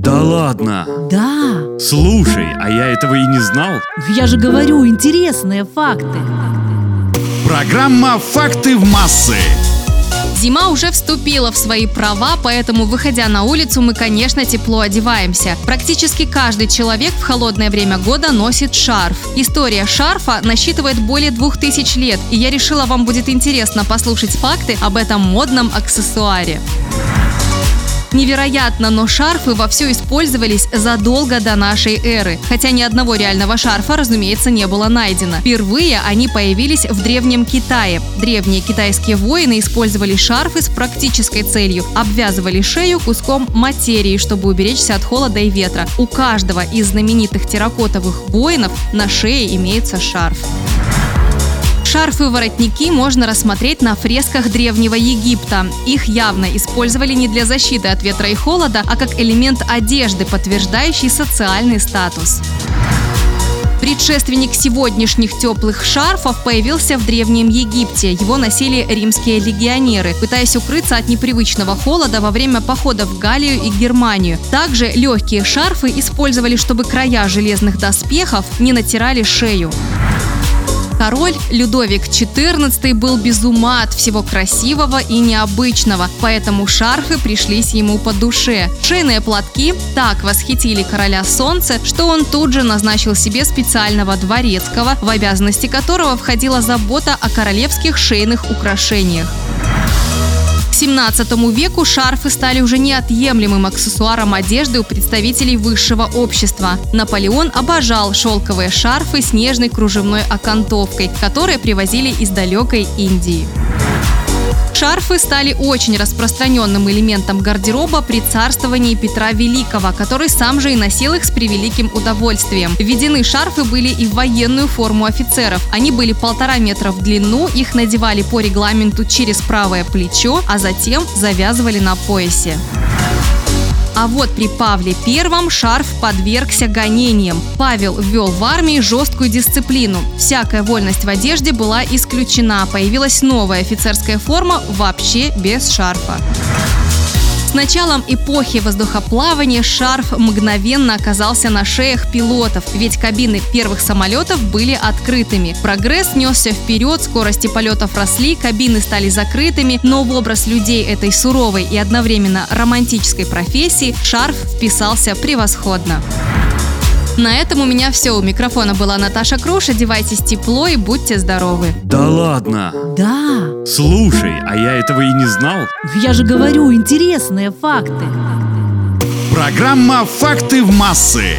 Да ладно. Да, Слушай, а я этого и не знал. я же говорю, интересные факты. Программа «Факты в массы». Зима уже вступила в свои права, поэтому, выходя на улицу, мы, конечно, тепло одеваемся. Практически каждый человек в холодное время года носит шарф. История шарфа насчитывает более двух тысяч лет, и я решила, вам будет интересно послушать факты об этом модном аксессуаре. Невероятно, но шарфы вовсю использовались задолго до нашей эры. Хотя ни одного реального шарфа, разумеется, не было найдено. Впервые они появились в Древнем Китае. Древние китайские воины использовали шарфы с практической целью. Обвязывали шею куском материи, чтобы уберечься от холода и ветра. У каждого из знаменитых терракотовых воинов на шее имеется шарф. Шарфы-воротники можно рассмотреть на фресках Древнего Египта. Их явно использовали не для защиты от ветра и холода, а как элемент одежды, подтверждающий социальный статус. Предшественник сегодняшних теплых шарфов появился в Древнем Египте. Его носили римские легионеры, пытаясь укрыться от непривычного холода во время похода в Галлию и Германию. Также легкие шарфы использовали, чтобы края железных доспехов не натирали шею. Король Людовик XIV был без ума от всего красивого и необычного, поэтому шарфы пришлись ему по душе. Шейные платки так восхитили короля солнца, что он тут же назначил себе специального дворецкого, в обязанности которого входила забота о королевских шейных украшениях. К 17 веку шарфы стали уже неотъемлемым аксессуаром одежды у представителей высшего общества. Наполеон обожал шелковые шарфы с нежной кружевной окантовкой, которые привозили из далекой Индии. Шарфы стали очень распространенным элементом гардероба при царствовании Петра Великого, который сам же и носил их с превеликим удовольствием. Введены шарфы были и в военную форму офицеров. Они были полтора метра в длину, их надевали по регламенту через правое плечо, а затем завязывали на поясе. А вот при Павле I шарф подвергся гонениям. Павел ввел в армии жесткую дисциплину. Всякая вольность в одежде была исключена. Появилась новая офицерская форма вообще без шарфа. С началом эпохи воздухоплавания шарф мгновенно оказался на шеях пилотов, ведь кабины первых самолетов были открытыми. Прогресс несся вперед, скорости полетов росли, кабины стали закрытыми, но в образ людей этой суровой и одновременно романтической профессии шарф вписался превосходно. На этом у меня все. У микрофона была Наташа Круш. Одевайтесь тепло и будьте здоровы. Да ладно. Да, Слушай, а я этого и не знал. я же говорю, интересные факты. Программа «Факты в массы».